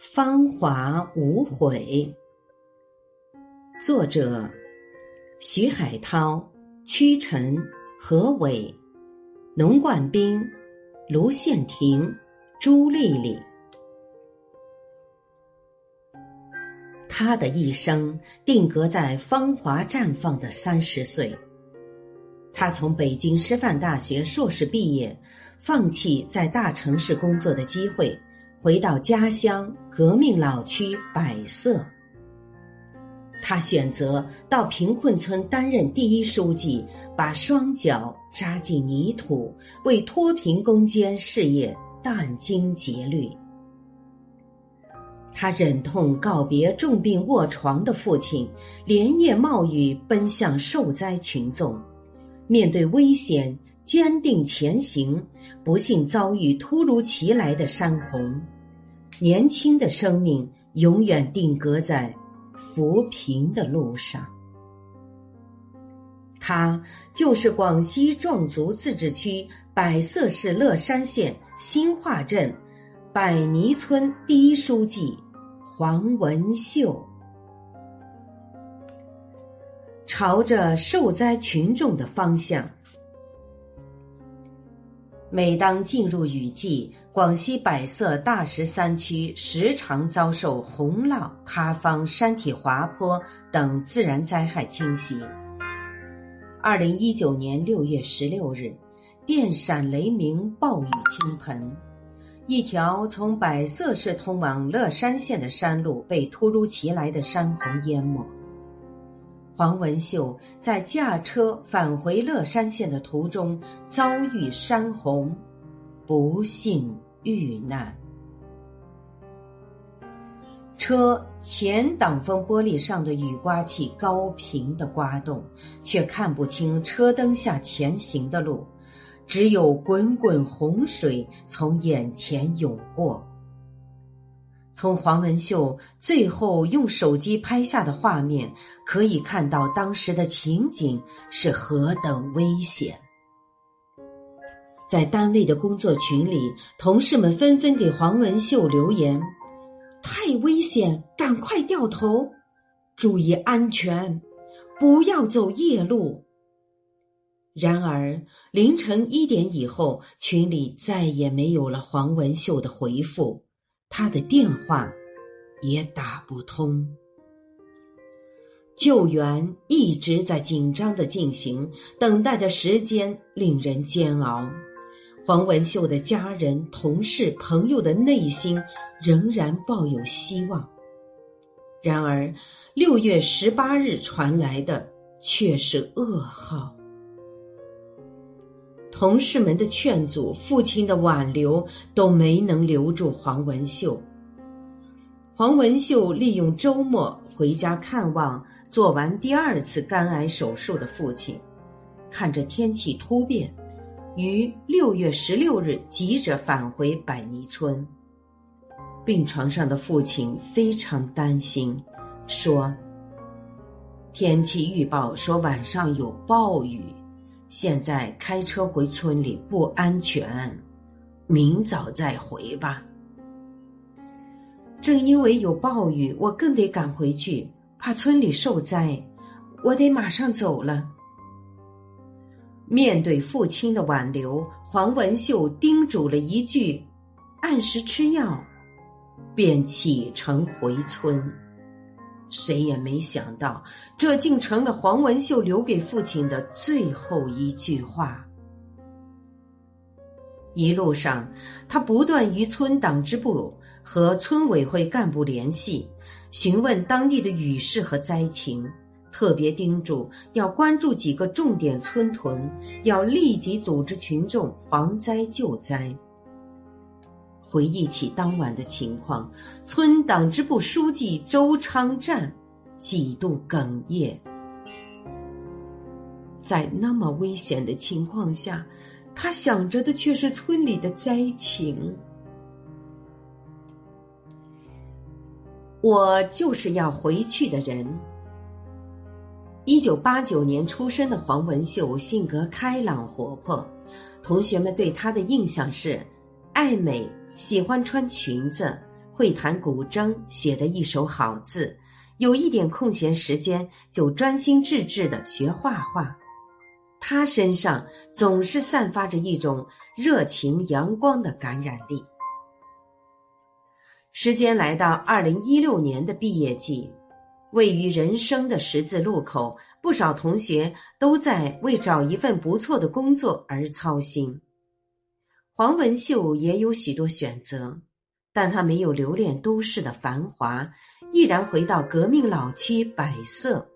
芳华无悔。作者：徐海涛、屈臣、何伟、农冠兵、卢宪廷、朱丽丽。他的一生定格在芳华绽放的三十岁。他从北京师范大学硕士毕业，放弃在大城市工作的机会。回到家乡革命老区百色，他选择到贫困村担任第一书记，把双脚扎进泥土，为脱贫攻坚事业殚精竭虑。他忍痛告别重病卧床的父亲，连夜冒雨奔向受灾群众，面对危险。坚定前行，不幸遭遇突如其来的山洪，年轻的生命永远定格在扶贫的路上。他就是广西壮族自治区百色市乐山县新化镇百泥村第一书记黄文秀。朝着受灾群众的方向。每当进入雨季，广西百色大石山区时常遭受洪涝、塌方、山体滑坡等自然灾害侵袭。二零一九年六月十六日，电闪雷鸣，暴雨倾盆，一条从百色市通往乐山县的山路被突如其来的山洪淹没。黄文秀在驾车返回乐山县的途中遭遇山洪，不幸遇难。车前挡风玻璃上的雨刮器高频的刮动，却看不清车灯下前行的路，只有滚滚洪水从眼前涌过。从黄文秀最后用手机拍下的画面，可以看到当时的情景是何等危险。在单位的工作群里，同事们纷纷给黄文秀留言：“太危险，赶快掉头，注意安全，不要走夜路。”然而，凌晨一点以后，群里再也没有了黄文秀的回复。他的电话也打不通，救援一直在紧张的进行，等待的时间令人煎熬。黄文秀的家人、同事、朋友的内心仍然抱有希望，然而六月十八日传来的却是噩耗。同事们的劝阻，父亲的挽留，都没能留住黄文秀。黄文秀利用周末回家看望做完第二次肝癌手术的父亲，看着天气突变，于六月十六日急着返回百尼村。病床上的父亲非常担心，说：“天气预报说晚上有暴雨。”现在开车回村里不安全，明早再回吧。正因为有暴雨，我更得赶回去，怕村里受灾，我得马上走了。面对父亲的挽留，黄文秀叮嘱了一句：“按时吃药。”便启程回村。谁也没想到，这竟成了黄文秀留给父亲的最后一句话。一路上，他不断与村党支部和村委会干部联系，询问当地的雨势和灾情，特别叮嘱要关注几个重点村屯，要立即组织群众防灾救灾。回忆起当晚的情况，村党支部书记周昌战几度哽咽。在那么危险的情况下，他想着的却是村里的灾情。我就是要回去的人。一九八九年出生的黄文秀性格开朗活泼，同学们对他的印象是爱美。喜欢穿裙子，会弹古筝，写得一手好字，有一点空闲时间就专心致志的学画画。他身上总是散发着一种热情阳光的感染力。时间来到二零一六年的毕业季，位于人生的十字路口，不少同学都在为找一份不错的工作而操心。黄文秀也有许多选择，但他没有留恋都市的繁华，毅然回到革命老区百色。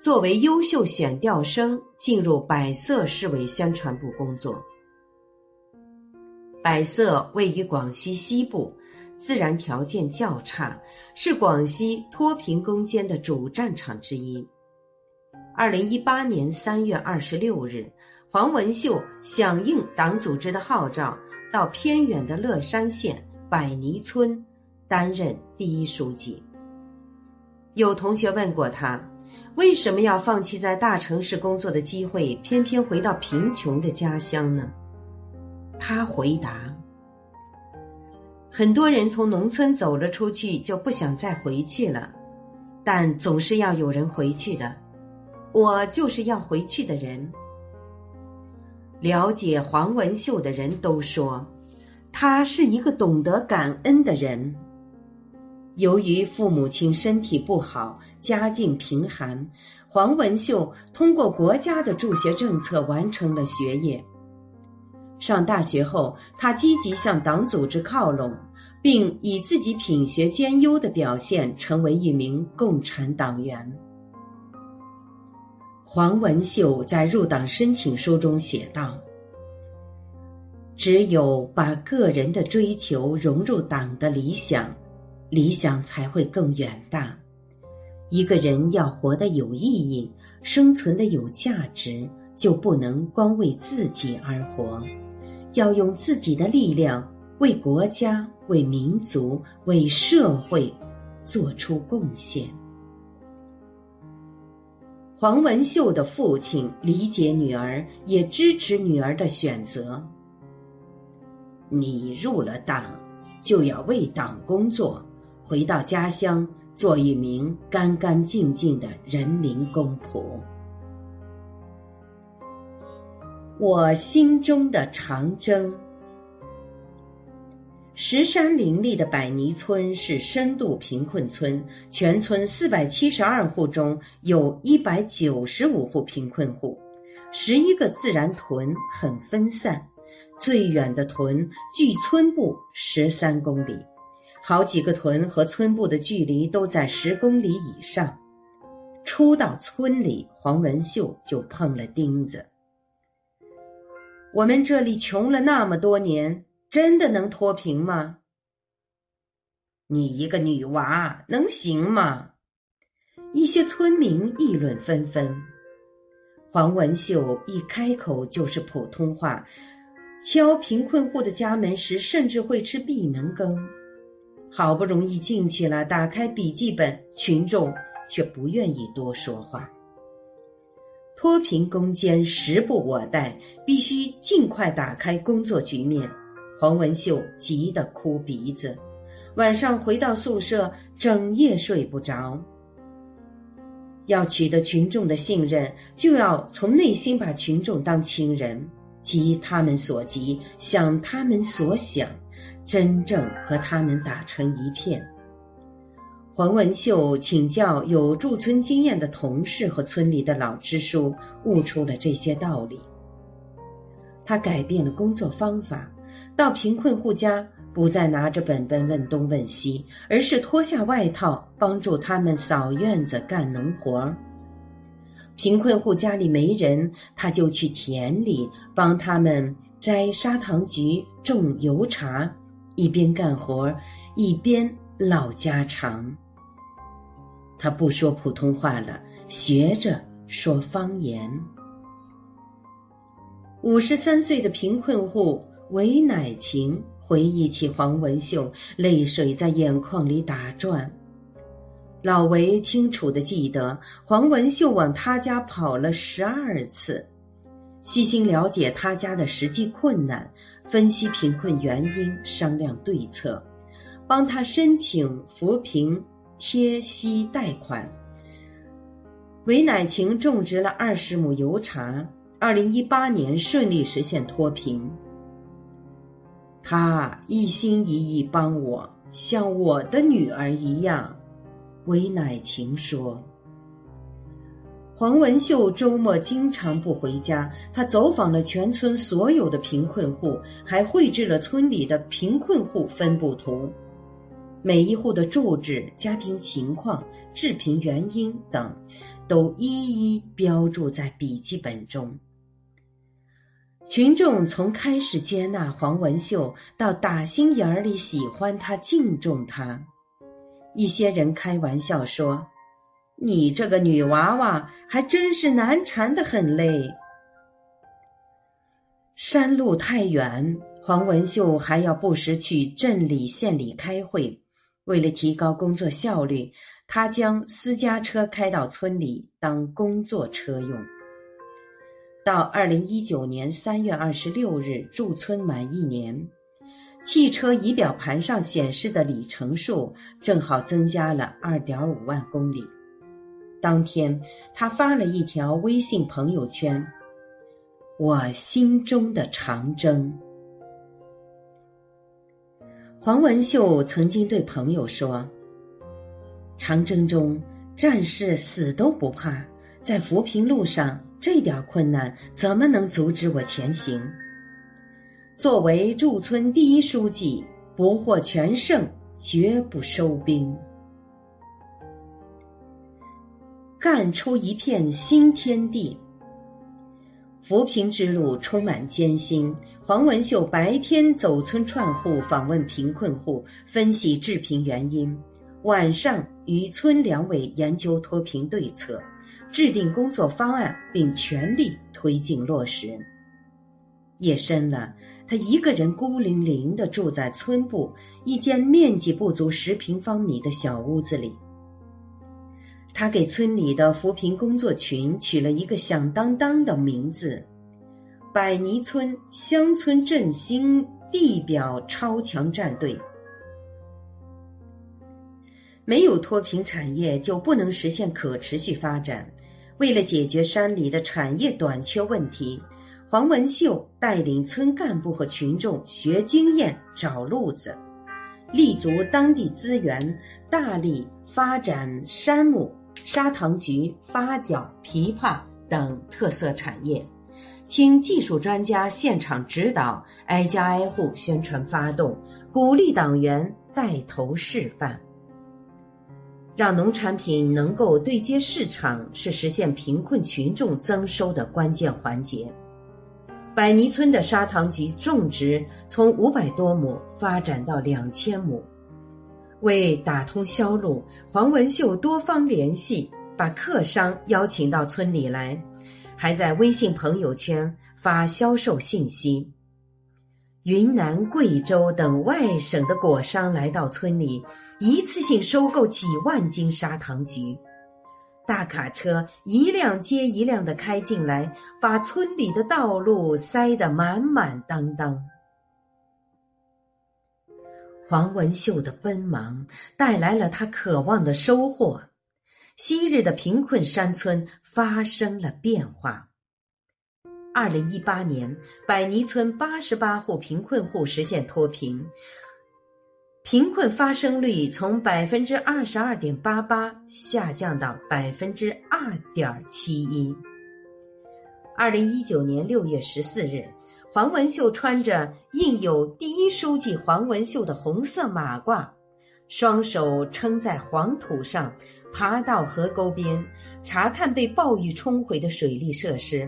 作为优秀选调生，进入百色市委宣传部工作。百色位于广西西部，自然条件较差，是广西脱贫攻坚的主战场之一。二零一八年三月二十六日，黄文秀响应党组织的号召，到偏远的乐山县百泥村担任第一书记。有同学问过他。为什么要放弃在大城市工作的机会，偏偏回到贫穷的家乡呢？他回答：“很多人从农村走了出去，就不想再回去了，但总是要有人回去的。我就是要回去的人。”了解黄文秀的人都说，他是一个懂得感恩的人。由于父母亲身体不好，家境贫寒，黄文秀通过国家的助学政策完成了学业。上大学后，他积极向党组织靠拢，并以自己品学兼优的表现成为一名共产党员。黄文秀在入党申请书中写道：“只有把个人的追求融入党的理想。”理想才会更远大。一个人要活得有意义，生存的有价值，就不能光为自己而活，要用自己的力量为国家、为民族、为社会做出贡献。黄文秀的父亲理解女儿，也支持女儿的选择。你入了党，就要为党工作。回到家乡，做一名干干净净的人民公仆。我心中的长征。石山林立的百尼村是深度贫困村，全村四百七十二户中有一百九十五户贫困户，十一个自然屯很分散，最远的屯距村部十三公里。好几个屯和村部的距离都在十公里以上。初到村里，黄文秀就碰了钉子。我们这里穷了那么多年，真的能脱贫吗？你一个女娃能行吗？一些村民议论纷纷。黄文秀一开口就是普通话，敲贫困户的家门时，甚至会吃闭门羹。好不容易进去了，打开笔记本，群众却不愿意多说话。脱贫攻坚时不我待，必须尽快打开工作局面。黄文秀急得哭鼻子，晚上回到宿舍，整夜睡不着。要取得群众的信任，就要从内心把群众当亲人，急他们所急，想他们所想。真正和他们打成一片。黄文秀请教有驻村经验的同事和村里的老支书，悟出了这些道理。他改变了工作方法，到贫困户家不再拿着本本问东问西，而是脱下外套帮助他们扫院子、干农活儿。贫困户家里没人，他就去田里帮他们摘砂糖橘、种油茶。一边干活，一边唠家常。他不说普通话了，学着说方言。五十三岁的贫困户韦乃晴回忆起黄文秀，泪水在眼眶里打转。老韦清楚的记得，黄文秀往他家跑了十二次。细心了解他家的实际困难，分析贫困原因，商量对策，帮他申请扶贫贴息贷款。韦乃晴种植了二十亩油茶，二零一八年顺利实现脱贫。他一心一意帮我，像我的女儿一样。韦乃晴说：“黄文秀周末经常不回家，他走访了全村所有的贫困户，还绘制了村里的贫困户分布图，每一户的住址、家庭情况、致贫原因等，都一一标注在笔记本中。”群众从开始接纳黄文秀，到打心眼里喜欢他、敬重他。一些人开玩笑说：“你这个女娃娃还真是难缠的很嘞。”山路太远，黄文秀还要不时去镇里、县里开会。为了提高工作效率，他将私家车开到村里当工作车用。到二零一九年三月二十六日驻村满一年，汽车仪表盘上显示的里程数正好增加了二点五万公里。当天，他发了一条微信朋友圈：“我心中的长征。”黄文秀曾经对朋友说：“长征中，战士死都不怕，在扶贫路上。”这点困难怎么能阻止我前行？作为驻村第一书记，不获全胜，绝不收兵。干出一片新天地。扶贫之路充满艰辛，黄文秀白天走村串户，访问贫困户，分析致贫原因；晚上与村两委研究脱贫对策。制定工作方案，并全力推进落实。夜深了，他一个人孤零零的住在村部一间面积不足十平方米的小屋子里。他给村里的扶贫工作群取了一个响当当的名字：“百尼村乡村振兴地表超强战队。”没有脱贫产业，就不能实现可持续发展。为了解决山里的产业短缺问题，黄文秀带领村干部和群众学经验、找路子，立足当地资源，大力发展杉木、砂糖橘、八角、枇杷等特色产业，请技术专家现场指导，挨家挨户宣传发动，鼓励党员带头示范。让农产品能够对接市场，是实现贫困群众增收的关键环节。百尼村的砂糖橘种植从五百多亩发展到两千亩。为打通销路，黄文秀多方联系，把客商邀请到村里来，还在微信朋友圈发销售信息。云南、贵州等外省的果商来到村里。一次性收购几万斤砂糖橘，大卡车一辆接一辆的开进来，把村里的道路塞得满满当当。黄文秀的奔忙带来了他渴望的收获，昔日的贫困山村发生了变化。二零一八年，百泥村八十八户贫困户实现脱贫。贫困发生率从百分之二十二点八八下降到百分之二点七一。二零一九年六月十四日，黄文秀穿着印有“第一书记黄文秀”的红色马褂，双手撑在黄土上，爬到河沟边查看被暴雨冲毁的水利设施。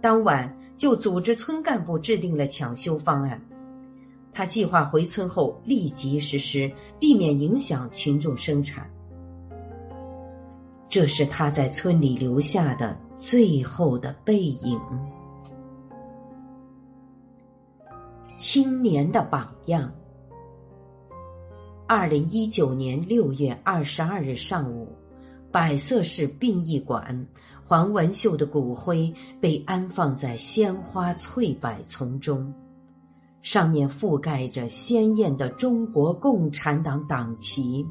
当晚就组织村干部制定了抢修方案。他计划回村后立即实施，避免影响群众生产。这是他在村里留下的最后的背影。青年的榜样。二零一九年六月二十二日上午，百色市殡仪馆，黄文秀的骨灰被安放在鲜花翠柏丛中。上面覆盖着鲜艳的中国共产党党旗。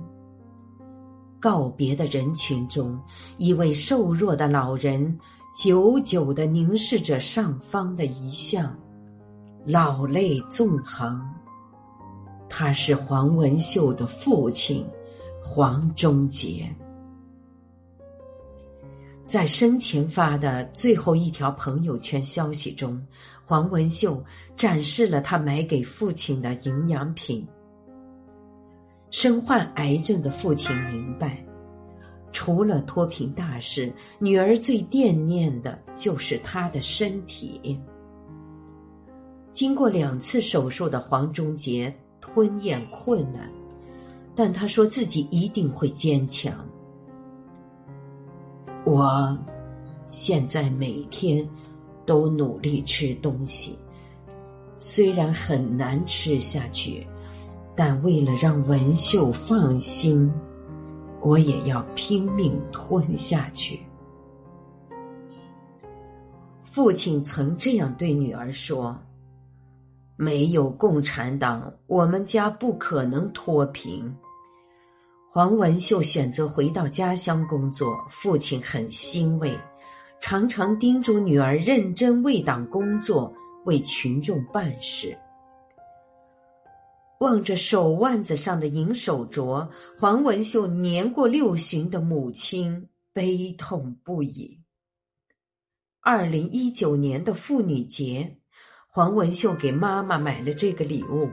告别的人群中，一位瘦弱的老人久久地凝视着上方的遗像，老泪纵横。他是黄文秀的父亲，黄忠杰。在生前发的最后一条朋友圈消息中，黄文秀展示了他买给父亲的营养品。身患癌症的父亲明白，除了脱贫大事，女儿最惦念的就是他的身体。经过两次手术的黄忠杰吞咽困难，但他说自己一定会坚强。我现在每天都努力吃东西，虽然很难吃下去，但为了让文秀放心，我也要拼命吞下去。父亲曾这样对女儿说：“没有共产党，我们家不可能脱贫。”黄文秀选择回到家乡工作，父亲很欣慰，常常叮嘱女儿认真为党工作，为群众办事。望着手腕子上的银手镯，黄文秀年过六旬的母亲悲痛不已。二零一九年的妇女节，黄文秀给妈妈买了这个礼物，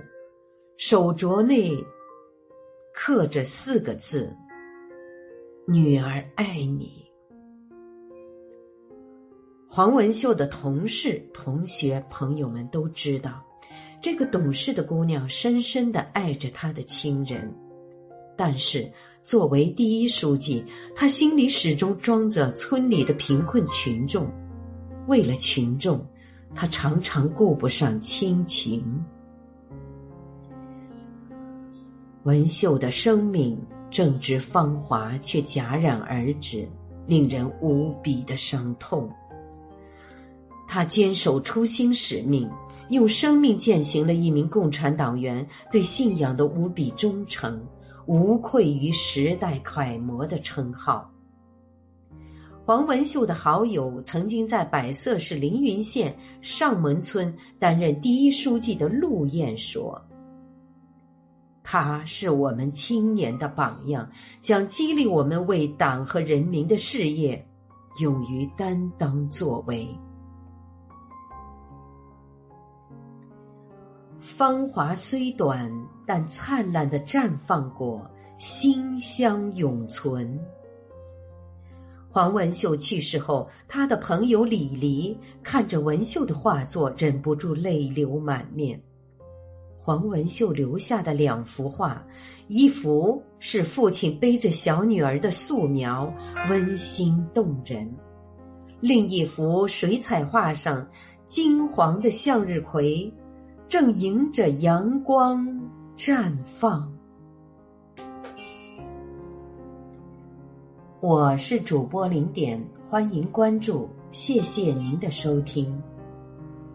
手镯内。刻着四个字：“女儿爱你。”黄文秀的同事、同学、朋友们都知道，这个懂事的姑娘深深的爱着她的亲人。但是，作为第一书记，她心里始终装着村里的贫困群众。为了群众，他常常顾不上亲情。文秀的生命正值芳华，却戛然而止，令人无比的伤痛。他坚守初心使命，用生命践行了一名共产党员对信仰的无比忠诚，无愧于时代楷模的称号。黄文秀的好友，曾经在百色市凌云县上门村担任第一书记的陆燕说。他是我们青年的榜样，将激励我们为党和人民的事业勇于担当作为。芳华虽短，但灿烂的绽放过，馨香永存。黄文秀去世后，他的朋友李黎看着文秀的画作，忍不住泪流满面。黄文秀留下的两幅画，一幅是父亲背着小女儿的素描，温馨动人；另一幅水彩画上，金黄的向日葵正迎着阳光绽放。我是主播零点，欢迎关注，谢谢您的收听。